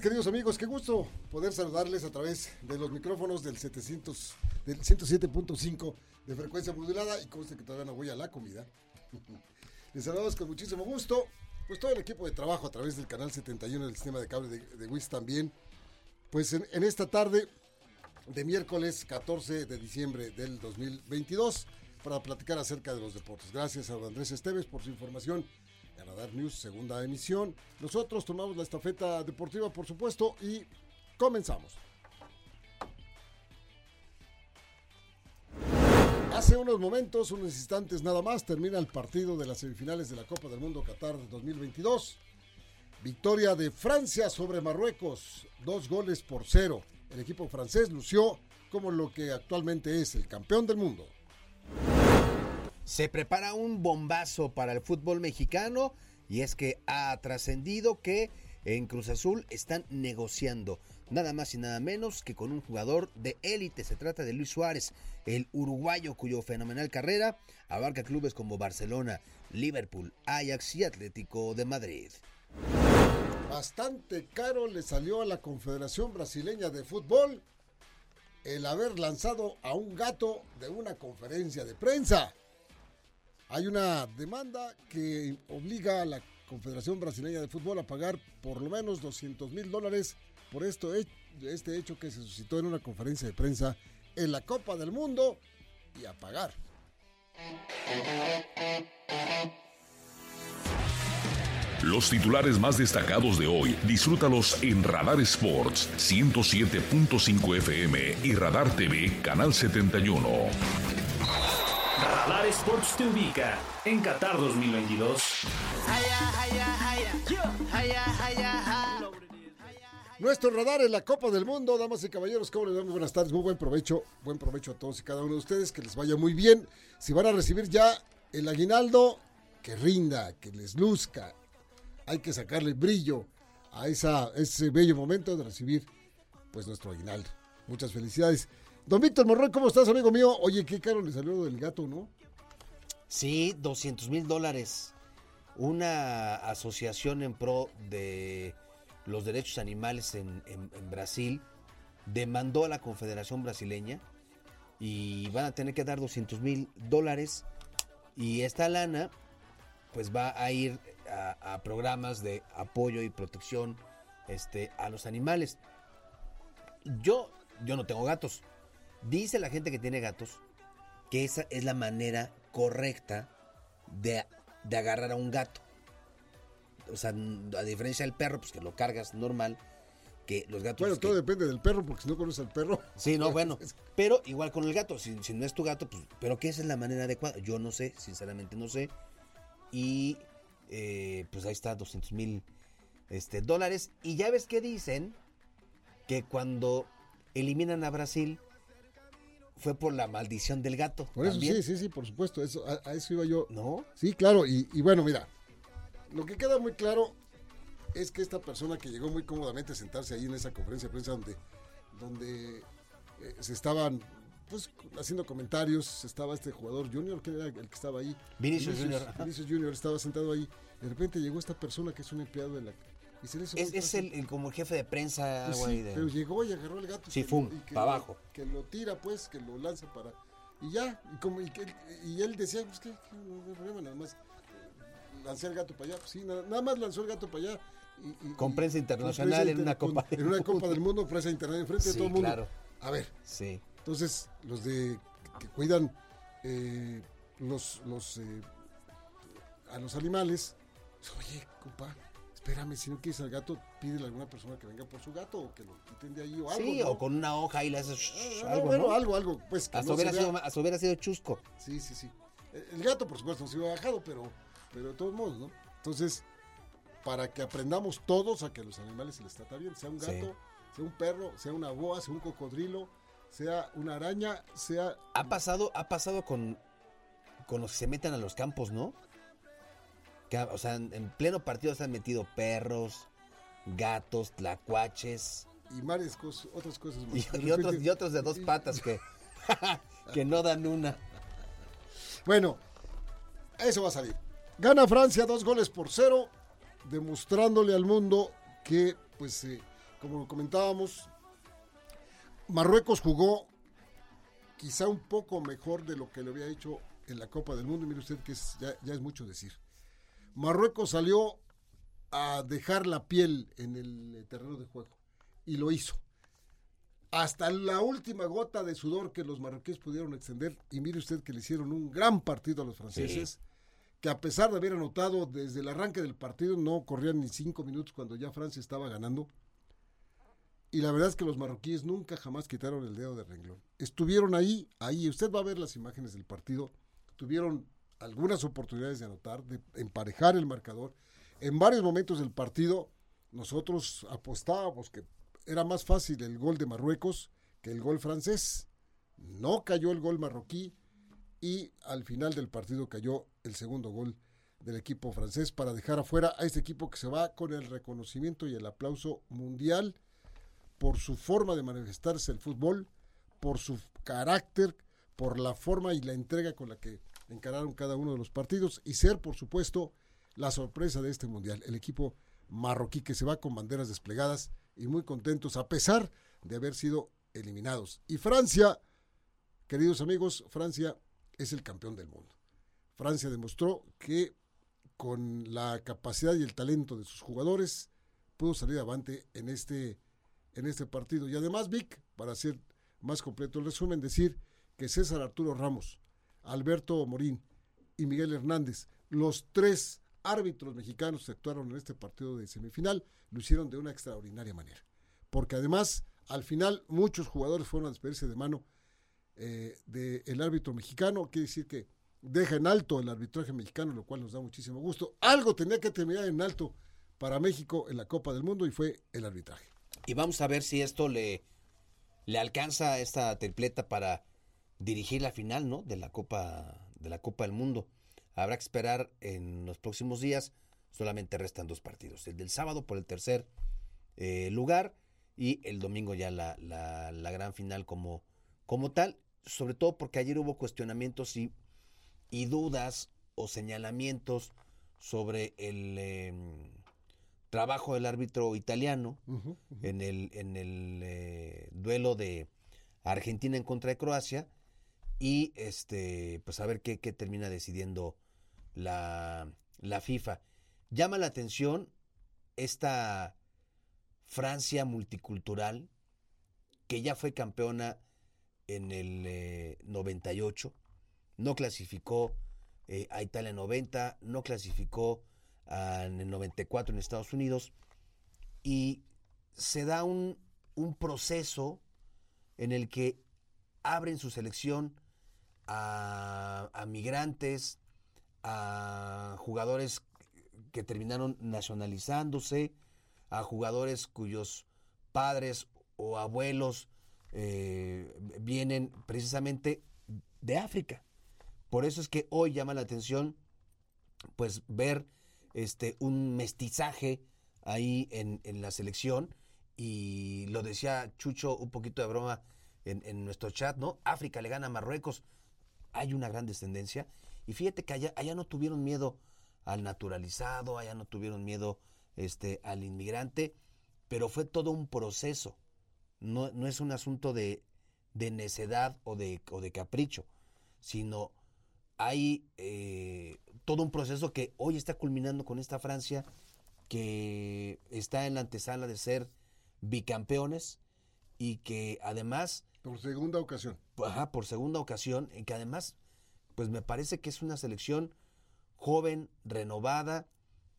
tardes, queridos amigos. Qué gusto poder saludarles a través de los micrófonos del 700, del 107.5 de frecuencia modulada y conste que todavía no voy a la comida. Les saludamos con muchísimo gusto. Pues todo el equipo de trabajo a través del canal 71 del sistema de cable de, de WIS también. Pues en, en esta tarde de miércoles 14 de diciembre del 2022 para platicar acerca de los deportes. Gracias a Andrés Esteves por su información en Radar News, segunda emisión. Nosotros tomamos la estafeta deportiva, por supuesto, y comenzamos. Hace unos momentos, unos instantes nada más, termina el partido de las semifinales de la Copa del Mundo Qatar 2022. Victoria de Francia sobre Marruecos, dos goles por cero. El equipo francés lució como lo que actualmente es el campeón del mundo. Se prepara un bombazo para el fútbol mexicano y es que ha trascendido que en Cruz Azul están negociando nada más y nada menos que con un jugador de élite. Se trata de Luis Suárez, el uruguayo cuyo fenomenal carrera abarca clubes como Barcelona, Liverpool, Ajax y Atlético de Madrid. Bastante caro le salió a la Confederación Brasileña de Fútbol el haber lanzado a un gato de una conferencia de prensa. Hay una demanda que obliga a la Confederación Brasileña de Fútbol a pagar por lo menos 200 mil dólares por esto, este hecho que se suscitó en una conferencia de prensa en la Copa del Mundo y a pagar. Los titulares más destacados de hoy, disfrútalos en Radar Sports 107.5 FM y Radar TV Canal 71. Radar Sports te ubica en Qatar 2022. Nuestro radar en la Copa del Mundo, damas y caballeros, ¿cómo les va? Muy buenas tardes, muy buen provecho, buen provecho a todos y cada uno de ustedes, que les vaya muy bien. Si van a recibir ya el aguinaldo, que rinda, que les luzca, hay que sacarle brillo a esa, ese bello momento de recibir pues nuestro aguinaldo. Muchas felicidades. Don Víctor Morroy, ¿cómo estás, amigo mío? Oye, qué caro le salió del gato, ¿no? Sí, 200 mil dólares. Una asociación en pro de los derechos animales en, en, en, Brasil demandó a la Confederación Brasileña y van a tener que dar 200 mil dólares y esta lana pues va a ir a, a, programas de apoyo y protección este, a los animales. Yo, yo no tengo gatos. Dice la gente que tiene gatos que esa es la manera correcta de, de agarrar a un gato. O sea, a diferencia del perro, pues que lo cargas normal, que los gatos... Bueno, que... todo depende del perro, porque si no conoces al perro... Sí, no, bueno, pero igual con el gato, si, si no es tu gato, pues, pero que esa es la manera adecuada. Yo no sé, sinceramente no sé. Y eh, pues ahí está, 200 mil este, dólares. Y ya ves que dicen que cuando eliminan a Brasil fue por la maldición del gato. Por eso ¿también? sí, sí, sí, por supuesto, eso, a, a eso iba yo. ¿No? Sí, claro, y, y, bueno, mira, lo que queda muy claro es que esta persona que llegó muy cómodamente a sentarse ahí en esa conferencia de prensa donde, donde eh, se estaban pues haciendo comentarios, estaba este jugador Junior, que era el que estaba ahí. Vinicius, Junior. Vinicius Junior estaba sentado ahí. De repente llegó esta persona que es un empleado de la... Y se le hizo es, es el, el, como el jefe de prensa. Pues sí, de... Pero llegó y agarró el gato. Sí, fum, para lo, abajo. Que lo tira, pues, que lo lanza para... Y ya, y, como, y, que, y él decía, pues, ¿qué, qué no hay problema? Nada más lancé el gato para allá. Pues, sí, nada, nada, más lanzó el gato para allá. Y, con prensa internacional prensa en una Copa En una Copa del Mundo, prensa internacional, enfrente sí, de todo el mundo. Claro. A ver. Sí. Entonces, los de que cuidan eh, los, los eh, a los animales, oye, compa, espérame, si no quieres al gato, pídele a alguna persona que venga por su gato o que lo quiten de ahí o algo. Sí, ¿no? o con una hoja y le haces ah, algo, bueno, ¿no? algo, algo, pues. Que hasta, no hubiera sido, hasta hubiera sido chusco. Sí, sí, sí. El gato, por supuesto, no se iba bajado, pero, pero de todos modos, ¿no? Entonces, para que aprendamos todos a que a los animales se les trata bien, sea un gato, sí. sea un perro, sea una boa, sea un cocodrilo, sea una araña, sea... Ha pasado, ha pasado con, con los que se meten a los campos, ¿no? Que, o sea, en, en pleno partido se han metido perros, gatos, tlacuaches. Y varias cosas, otras cosas más. Y, y, otros, y otros de dos patas que, que no dan una. Bueno, eso va a salir. Gana Francia dos goles por cero, demostrándole al mundo que pues eh, como comentábamos, Marruecos jugó quizá un poco mejor de lo que le había hecho en la Copa del Mundo. Mire usted que es, ya, ya es mucho decir. Marruecos salió a dejar la piel en el terreno de juego y lo hizo. Hasta la última gota de sudor que los marroquíes pudieron extender. Y mire usted que le hicieron un gran partido a los franceses. Que a pesar de haber anotado desde el arranque del partido, no corrían ni cinco minutos cuando ya Francia estaba ganando. Y la verdad es que los marroquíes nunca jamás quitaron el dedo de renglón. Estuvieron ahí, ahí. Usted va a ver las imágenes del partido. Tuvieron algunas oportunidades de anotar, de emparejar el marcador. En varios momentos del partido, nosotros apostábamos que era más fácil el gol de Marruecos que el gol francés. No cayó el gol marroquí y al final del partido cayó el segundo gol del equipo francés para dejar afuera a este equipo que se va con el reconocimiento y el aplauso mundial por su forma de manifestarse el fútbol, por su carácter, por la forma y la entrega con la que encararon cada uno de los partidos y ser, por supuesto, la sorpresa de este mundial, el equipo marroquí que se va con banderas desplegadas y muy contentos a pesar de haber sido eliminados. Y Francia, queridos amigos, Francia es el campeón del mundo. Francia demostró que con la capacidad y el talento de sus jugadores pudo salir adelante en este, en este partido. Y además, Vic, para hacer más completo el resumen, decir que César Arturo Ramos, Alberto Morín y Miguel Hernández, los tres árbitros mexicanos que actuaron en este partido de semifinal lo hicieron de una extraordinaria manera. Porque además, al final, muchos jugadores fueron a despedirse de mano eh, del árbitro mexicano. Quiere decir que deja en alto el arbitraje mexicano, lo cual nos da muchísimo gusto. Algo tenía que terminar en alto para México en la Copa del Mundo y fue el arbitraje. Y vamos a ver si esto le, le alcanza esta tripleta para dirigir la final, ¿no? De la Copa, de la Copa del Mundo. Habrá que esperar en los próximos días. Solamente restan dos partidos. El del sábado por el tercer eh, lugar y el domingo ya la, la, la, gran final como, como tal. Sobre todo porque ayer hubo cuestionamientos y, y dudas o señalamientos sobre el eh, trabajo del árbitro italiano uh -huh, uh -huh. en el, en el eh, duelo de Argentina en contra de Croacia y este pues a ver qué, qué termina decidiendo la, la, FIFA. Llama la atención esta Francia multicultural que ya fue campeona en el eh, 98, no clasificó eh, a Italia en 90, no clasificó a, en el 94 en Estados Unidos y se da un, un proceso en el que abren su selección a, a migrantes, a jugadores que terminaron nacionalizándose, a jugadores cuyos padres o abuelos eh, vienen precisamente de África. Por eso es que hoy llama la atención pues ver este un mestizaje ahí en, en la selección y lo decía Chucho un poquito de broma en, en, nuestro chat, ¿no? África le gana a Marruecos. Hay una gran descendencia. Y fíjate que allá, allá no tuvieron miedo al naturalizado, allá no tuvieron miedo este, al inmigrante, pero fue todo un proceso. No, no es un asunto de, de necedad o de, o de, capricho, sino hay eh, todo un proceso que hoy está culminando con esta Francia que está en la antesala de ser bicampeones y que además por segunda ocasión. Ajá, por segunda ocasión, y que además, pues me parece que es una selección joven, renovada,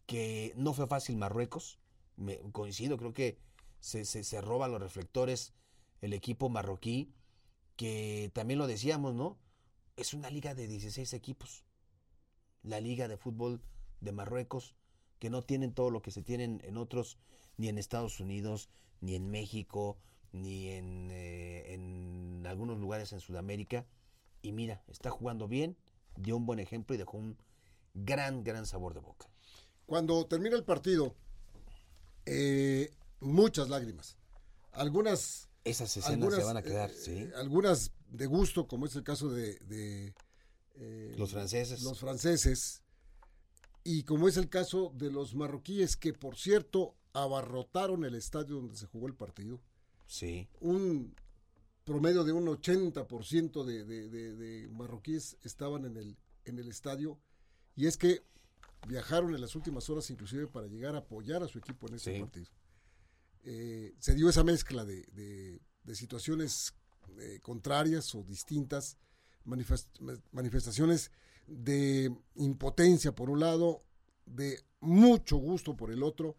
que no fue fácil Marruecos. Me, coincido, creo que se, se, se roba los reflectores el equipo marroquí, que también lo decíamos, ¿no? Es una liga de 16 equipos. La liga de fútbol de Marruecos, que no tienen todo lo que se tienen en otros, ni en Estados Unidos, ni en México, ni en, eh, en, algunos lugares en Sudamérica. Y mira, está jugando bien, dio un buen ejemplo y dejó un gran, gran sabor de boca. Cuando termina el partido, eh, muchas lágrimas. Algunas... Esas escenas algunas, se van a quedar, eh, sí. Algunas de gusto, como es el caso de... de los franceses. Los franceses. Y como es el caso de los marroquíes, que por cierto abarrotaron el estadio donde se jugó el partido. Sí. Un promedio de un 80% de, de, de, de marroquíes estaban en el, en el estadio. Y es que viajaron en las últimas horas inclusive para llegar a apoyar a su equipo en ese Sí. partido. Eh, se dio esa mezcla de, de- de situaciones eh, contrarias o distintas, manifest- manifestaciones de impotencia por un lado, de mucho gusto por el otro,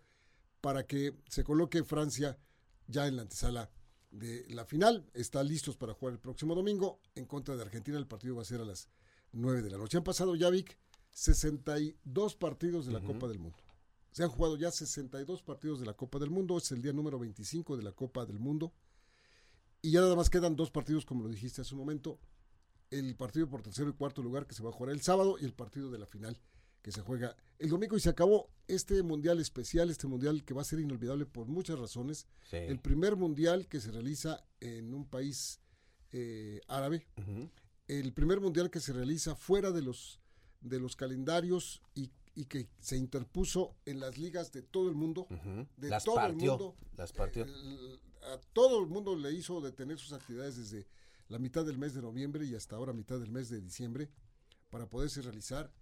para que se coloque Francia ya en la antesala de la final. Están listos para jugar el próximo domingo en contra de Argentina. El partido va a ser a las 9 de la noche. Han pasado ya, Vic, 62 partidos de la Copa del Mundo. Se han jugado ya 62 partidos de la Copa del Mundo. Es el día número 25 de la Copa del Mundo. Y ya nada más quedan dos partidos, como lo dijiste hace un momento. El partido por tercero y cuarto lugar que se va a jugar el sábado y el partido de la final que se juega el domingo. Y se acabó este mundial especial, este mundial que va a ser inolvidable por muchas razones. Sí. El primer mundial que se realiza en un país eh, árabe. Ujú. El primer mundial que se realiza fuera de los, de los calendarios y, y que se interpuso en las ligas de todo el mundo. Ujú. De Las todo el partió. mundo. Las partió. El- a todo el mundo le hizo detener sus actividades desde la mitad del mes de noviembre y hasta ahora mitad del mes de diciembre para poderse realizar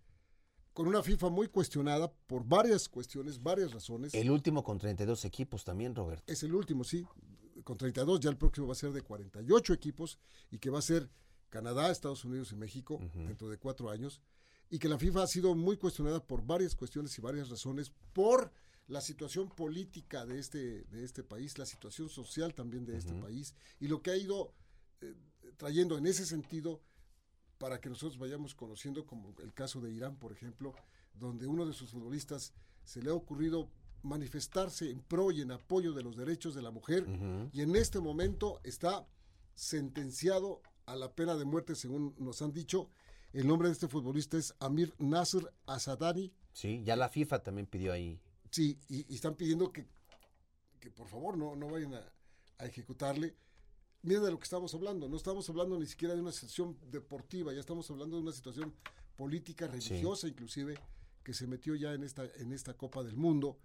con una FIFA muy cuestionada por varias cuestiones, varias razones. El último con 32 equipos también, Roberto. Es el último, sí, con 32, ya el próximo va a ser de 48 equipos y que va a ser Canadá, Estados Unidos y México dentro de cuatro años. Y que la FIFA ha sido muy cuestionada por varias cuestiones y varias razones, por la situación política de este, de este país, la situación social también de este país y lo que ha ido eh, trayendo en ese sentido para que nosotros vayamos conociendo, como el caso de Irán, por ejemplo, donde uno de sus futbolistas se le ha ocurrido manifestarse en pro y en apoyo de los derechos de la mujer y en este momento está sentenciado a la pena de muerte, según nos han dicho. El nombre de este futbolista es Amir Nasser Asadani. Sí, ya la FIFA también pidió ahí. Sí, y, y están pidiendo que, que por favor no, no vayan a, a ejecutarle. Miren de lo que estamos hablando, no estamos hablando ni siquiera de una situación deportiva, ya estamos hablando de una situación política, religiosa inclusive, que se metió ya en esta, en esta Copa del Mundo.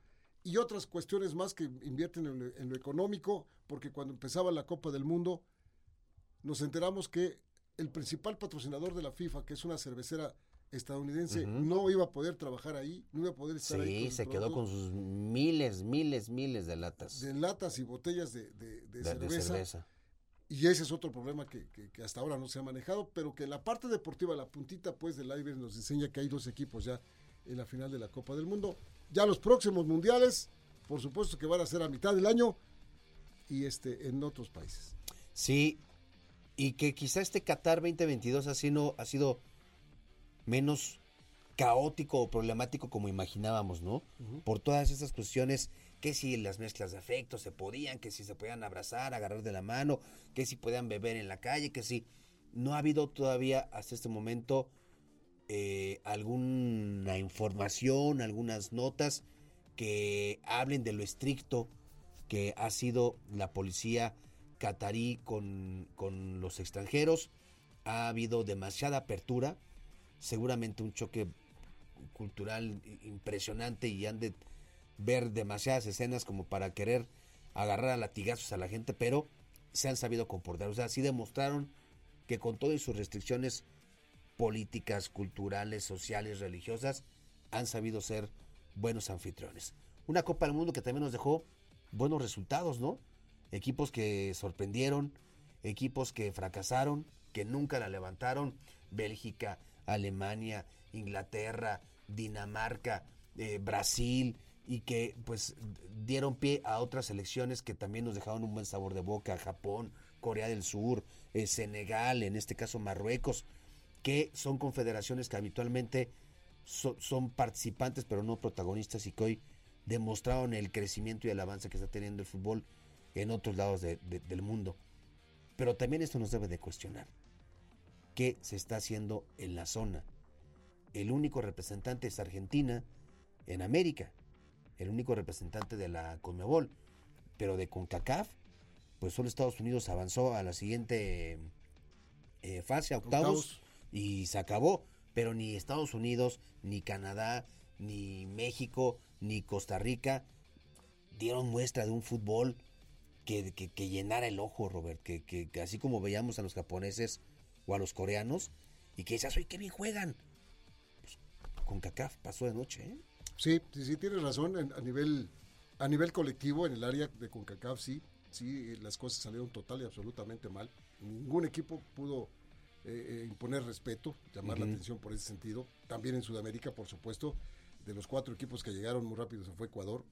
Y otras cuestiones más que invierten en lo, en lo económico, porque cuando empezaba la Copa del Mundo, nos enteramos que el principal patrocinador de la FIFA, que es una cervecera estadounidense, no iba a poder trabajar ahí, no iba a poder estar ahí. Sí, se quedó con sus miles, miles, miles de latas de latas y botellas de, de- de de, de cerveza. cerveza. Y ese es otro problema que, que- que hasta ahora no se ha manejado, pero que en la parte deportiva, la puntita pues del iceberg nos enseña que hay dos equipos ya en la final de la Copa del Mundo. Ya los próximos mundiales, por supuesto que van a ser a mitad del año y este en otros países. Sí, y que quizá este Qatar 2022 ha sido, ha sido menos caótico o problemático como imaginábamos, ¿no? Por todas esas cuestiones, que si las mezclas de afecto se podían, que si se podían abrazar, agarrar de la mano, que si podían beber en la calle, que si no ha habido todavía hasta este momento eh, alguna información, algunas notas que hablen de lo estricto que ha sido la policía catarí con, con los extranjeros. Ha habido demasiada apertura, seguramente un choque cultural impresionante y han de ver demasiadas escenas como para querer agarrar a latigazos a la gente, pero se han sabido comportar. O sea, sí demostraron que con todas sus restricciones políticas, culturales, sociales, religiosas, han sabido ser buenos anfitriones. Una Copa del Mundo que también nos dejó buenos resultados, ¿no? Equipos que sorprendieron, equipos que fracasaron, que nunca la levantaron. Bélgica, Alemania, Inglaterra, Dinamarca, eh, Brasil, y que pues dieron pie a otras selecciones que también nos dejaron un buen sabor de boca. Japón, Corea del Sur, eh, Senegal, en este caso Marruecos, que son confederaciones que habitualmente so- son participantes pero no protagonistas y que hoy demostraron el crecimiento y el avance que está teniendo el fútbol en otros lados de- de- del mundo. Pero también esto nos debe de cuestionar. ¿Qué se está haciendo en la zona? El único representante es Argentina en América, el único representante de la Conmebol, pero de CONCACAF, pues solo Estados Unidos avanzó a la siguiente eh, fase, a octavos, Octavos. y se acabó. Pero ni Estados Unidos, ni Canadá, ni México, ni Costa Rica dieron muestra de un fútbol que, que- que llenara el ojo, Robert, que, que- así como veíamos a los japoneses o a los coreanos, y que decías, oye, qué bien juegan. Pues, con CACAF pasó de noche, ¿eh? Sí, sí, sí, tienes razón. en- a, nivel, a nivel colectivo, en el área de CONCACAF, sí, sí, las cosas salieron total y absolutamente mal. Ningún equipo pudo eh, eh, imponer respeto, llamar la atención por ese sentido. También en Sudamérica, por supuesto, de los cuatro equipos que llegaron muy rápido se fue Ecuador,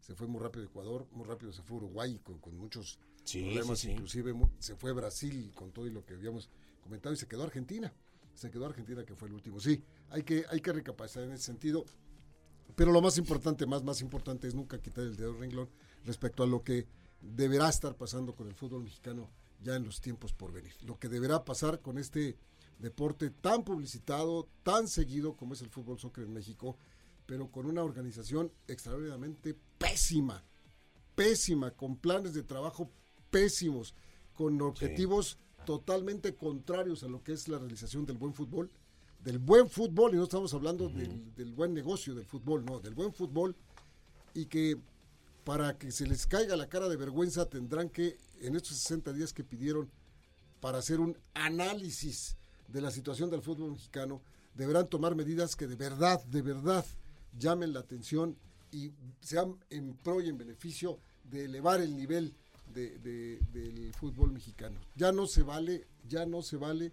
se fue muy rápido Ecuador, muy rápido se fue Uruguay con, con muchos Sí, problemas, sí, sí. inclusive se fue Brasil con todo y lo que habíamos comentado y se quedó Argentina. Se quedó Argentina que fue el último. Sí, hay que, hay que recapacitar en ese sentido. Pero lo más importante, más, más importante es nunca quitar el dedo del renglón respecto a lo que deberá estar pasando con el fútbol mexicano ya en los tiempos por venir. Lo que deberá pasar con este deporte tan publicitado, tan seguido como es el fútbol soccer en México, pero con una organización extraordinariamente pésima, pésima, con planes de trabajo pésimos, con objetivos totalmente contrarios a lo que es la realización del buen fútbol, del buen fútbol, y no estamos hablando del, del buen negocio del fútbol, no, del buen fútbol, y que para que se les caiga la cara de vergüenza tendrán que, en estos 60 días que pidieron para hacer un análisis de la situación del fútbol mexicano, deberán tomar medidas que de verdad, de verdad llamen la atención y sean en pro y en beneficio de elevar el nivel de- de- del fútbol mexicano. Ya no se vale, ya no se vale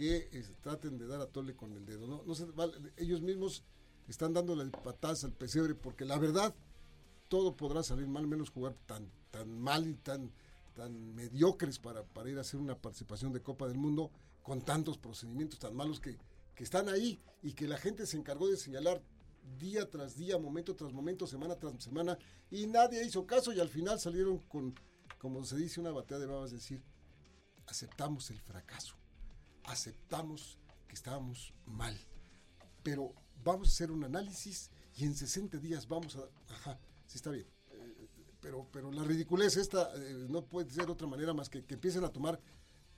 que eh, traten de dar a tole con el dedo. No, no se vale. Ellos mismos están dándole patadas al pesebre porque la verdad todo podrá salir mal, menos jugar tan, tan mal y tan, tan mediocres para, para ir a hacer una participación de Copa del Mundo con tantos procedimientos tan malos que, que están ahí y que la gente se encargó de señalar día tras día, momento tras momento, semana tras semana, y nadie hizo caso y al final salieron con, como se dice, una batea de babas, decir, aceptamos el fracaso, aceptamos que estábamos mal, pero vamos a hacer un análisis y en 60 días vamos a... Ajá, sí está bien. Eh, pero, pero la ridiculez esta eh, no puede ser de otra manera más que que empiecen a tomar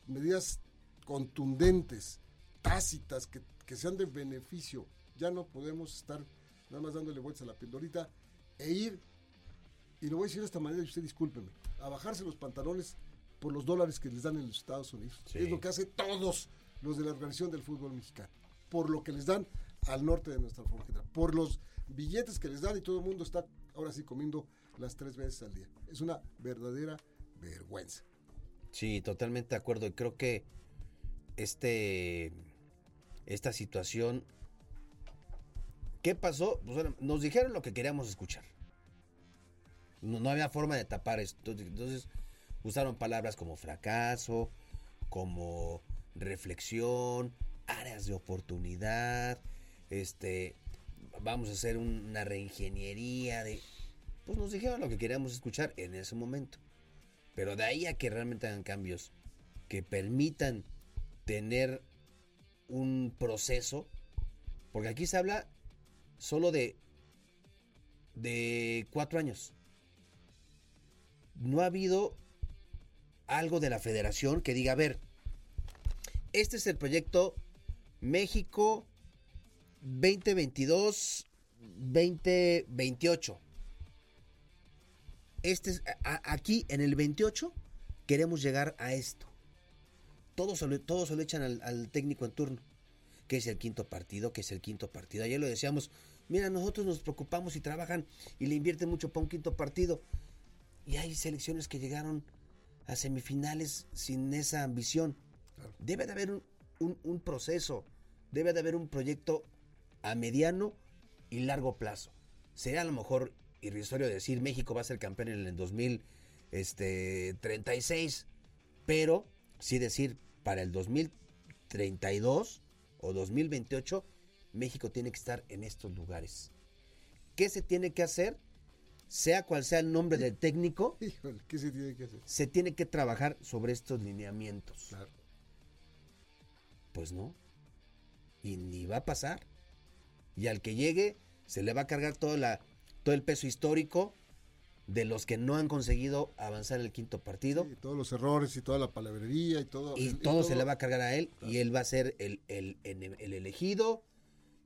medidas contundentes, tácitas, que, que sean de beneficio. Ya no podemos estar nada más dándole vueltas a la pildorita e ir, y lo voy a decir de esta manera, y usted discúlpeme, a bajarse los pantalones por los dólares que les dan en los Estados Unidos. Sí. Es lo que hace todos los de la organización del fútbol mexicano. Por lo que les dan al norte de nuestra frontera. Por los billetes que les dan y todo el mundo está ahora sí comiendo las tres veces al día. Es una verdadera vergüenza. Sí, totalmente de acuerdo. Y creo que este esta situación. ¿Qué pasó? Pues, nos dijeron lo que queríamos escuchar. No, no había forma de tapar esto. Entonces usaron palabras como fracaso, como reflexión, áreas de oportunidad, este, vamos a hacer una reingeniería de, pues nos dijeron lo que queríamos escuchar en ese momento. Pero de ahí a que realmente hagan cambios que permitan tener un proceso, porque aquí se habla solo de, de cuatro años. No ha habido algo de la federación que diga, a ver, este es el proyecto México 2022-2028. Este es, aquí en el 28 queremos llegar a esto. Todos se lo, todos se lo echan al, al técnico en turno. Que es el quinto partido, que es el quinto partido. Ayer lo decíamos, mira, nosotros nos preocupamos y trabajan y le invierten mucho para un quinto partido. Y hay selecciones que llegaron a semifinales sin esa ambición. Debe de haber un, un- un proceso, debe de haber un proyecto a mediano y largo plazo. Sería a lo mejor irrisorio decir México va a ser campeón en el 2036, pero sí decir para el 2032 o 2028 México tiene que estar en estos lugares. ¿Qué se tiene que hacer? Sea cual sea el nombre del técnico, Híjole, ¿qué se tiene que hacer? se tiene que trabajar sobre estos lineamientos. Claro. Pues no. Y ni va a pasar. Y al que llegue, se le va a cargar todo, la, todo el peso histórico de los que no han conseguido avanzar en el quinto partido. Sí, todos los errores y toda la palabrería y todo. y todo se le va a cargar a él. Y él va a ser el, el- el- el elegido,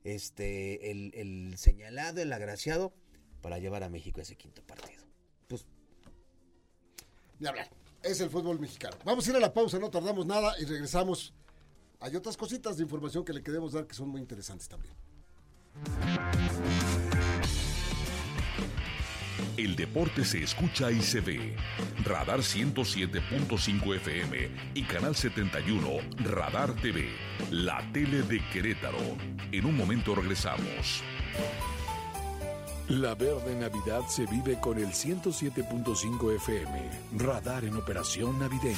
este, el, el señalado, el agraciado, para llevar a México a ese quinto partido. pues Ni hablar. Es el fútbol mexicano. Vamos a ir a la pausa, no tardamos nada y regresamos. Hay otras cositas de información que le queremos dar que son muy interesantes también. El deporte se escucha y se ve. Radar 107.5 FM y Canal 71 Radar TV, la tele de Querétaro. En un momento regresamos. La verde Navidad se vive con el 107.5 FM. Radar en operación navideña.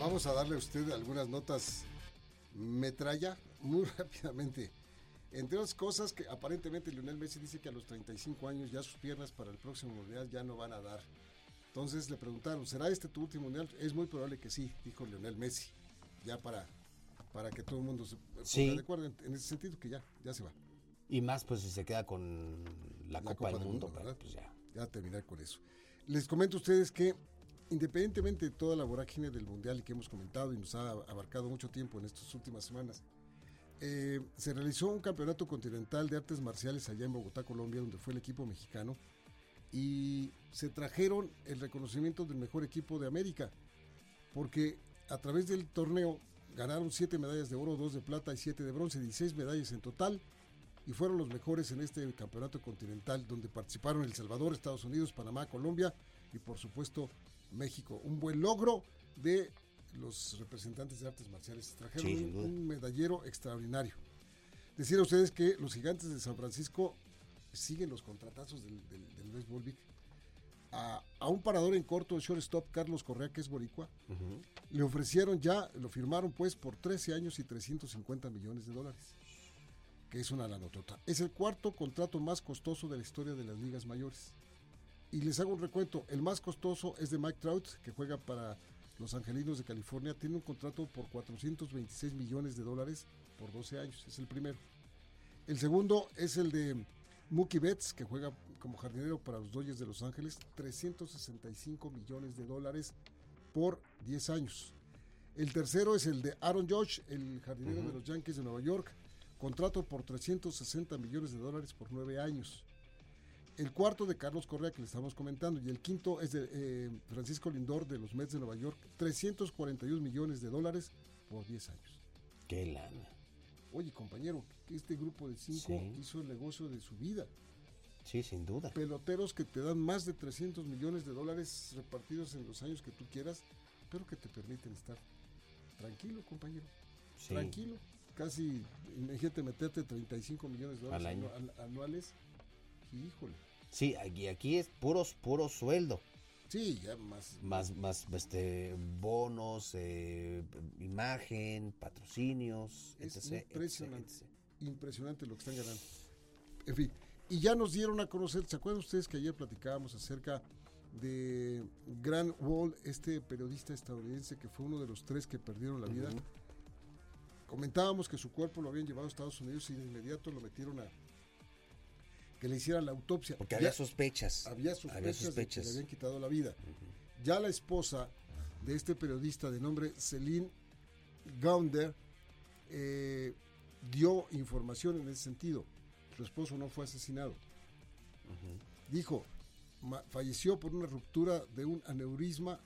Vamos a darle a usted algunas notas metralla muy rápidamente. Entre otras cosas que aparentemente Lionel Messi dice que a los 35 años ya sus piernas para el próximo mundial ya no van a dar. Entonces le preguntaron, ¿será este tu último mundial? Es muy probable que sí, dijo Lionel Messi. Ya para, para que todo el mundo se ponga Sí. de acuerdo en, en ese sentido que ya, ya se va. y más pues si se queda con la, Copa, del Mundo, pero ¿verdad? pues ya. ya terminar con eso. Les comento a ustedes que independientemente de toda la vorágine del Mundial que hemos comentado y nos ha abarcado mucho tiempo en estas últimas semanas, eh, se realizó un campeonato continental de artes marciales allá en Bogotá, Colombia, donde fue el equipo mexicano, y se trajeron el reconocimiento del mejor equipo de América, porque a través del torneo ganaron siete medallas de oro, dos de plata y siete de bronce, 16 medallas en total, y fueron los mejores en este campeonato continental donde participaron El Salvador, Estados Unidos, Panamá, Colombia y por supuesto México. Un buen logro de los representantes de artes marciales. Trajeron Sí, un medallero extraordinario. Decir a ustedes que los gigantes de San Francisco siguen los contratazos del, del, del béisbol big. A, a un parador en corto, el shortstop Carlos Correa, que es boricua, le ofrecieron ya, lo firmaron pues por 13 años y 350 millones de dólares que es una lanotota. Es el cuarto contrato más costoso de la historia de las ligas mayores. Y les hago un recuento, el más costoso es de Mike Trout, que juega para los Angelinos de California, tiene un contrato por 426 millones de dólares por 12 años, es el primero. El segundo es el de Mookie Betts, que juega como jardinero para los Dodgers de Los Ángeles, 365 millones de dólares por 10 años. El tercero es el de Aaron Judge, el jardinero de los Yankees de Nueva York, contrato por 360 millones de dólares por 9 años. El cuarto de Carlos Correa, que le estamos comentando, y el quinto es de eh, Francisco Lindor de los Mets de Nueva York, 341 millones de dólares por 10 años. Qué lana. Oye, compañero, que este grupo de cinco Sí. hizo el negocio de su vida. Sí, sin duda. Peloteros que te dan más de 300 millones de dólares repartidos en los años que tú quieras, pero que te permiten estar tranquilo, compañero. Sí. Tranquilo. Casi, imagínate meterte 35 millones de dólares Al año. anu- al- anuales. Híjole. Sí, aquí, aquí es puros, puro sueldo. Sí, ya más. Más, más, este, bonos, eh, imagen, patrocinios, Es etc, impresionante. etc, etc. Impresionante lo que están ganando. En fin, y ya nos dieron a conocer, ¿se acuerdan ustedes que ayer platicábamos acerca de Grant Wall, este periodista estadounidense que fue uno de los tres que perdieron la vida? Comentábamos que su cuerpo lo habían llevado a Estados Unidos y de inmediato lo metieron a que le hicieran la autopsia. Porque había sospechas. había sospechas, Había de que sospechas. le habían quitado la vida. Ya la esposa de este periodista de nombre Celine Gaunder eh, dio información en ese sentido. Su esposo no fue asesinado. Dijo, falleció por una ruptura de un aneurisma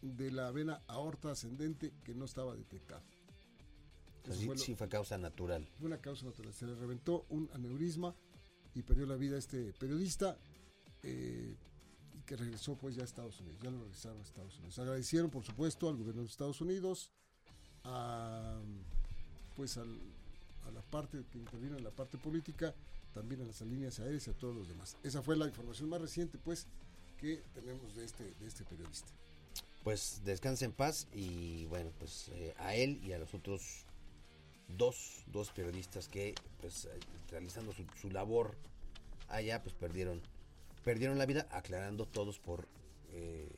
de la vena aorta ascendente que no estaba detectado. O sea, Eso sí, fue lo- sí fue causa natural. fue una causa natural. Se le reventó un aneurisma y perdió la vida este periodista eh, que regresó pues ya a Estados Unidos. Ya lo regresaron a Estados Unidos. Agradecieron por supuesto al gobierno de Estados Unidos, a, pues al- a la parte que intervino en la parte política, también a las líneas aéreas y a todos los demás. Esa fue la información más reciente pues que tenemos de este, de este periodista. Pues descanse en paz y bueno, pues eh, a él y a los otros dos, dos periodistas que pues eh, realizando su, su labor allá pues perdieron perdieron la vida aclarando todos por eh,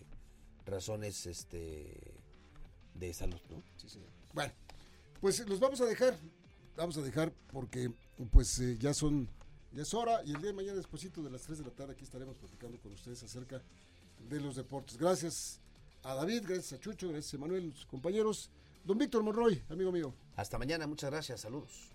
razones este de salud, ¿no? Sí, señor. Bueno, pues los vamos a dejar, vamos a dejar porque pues eh, ya son, ya es hora y el día de mañana despuesito de las 3 de la tarde aquí estaremos platicando con ustedes acerca de los deportes. Gracias a David, gracias a Chucho, gracias a Manuel, sus compañeros. Don Víctor Monroy, amigo mío. Hasta mañana, muchas gracias, saludos.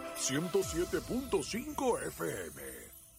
107.5 FM.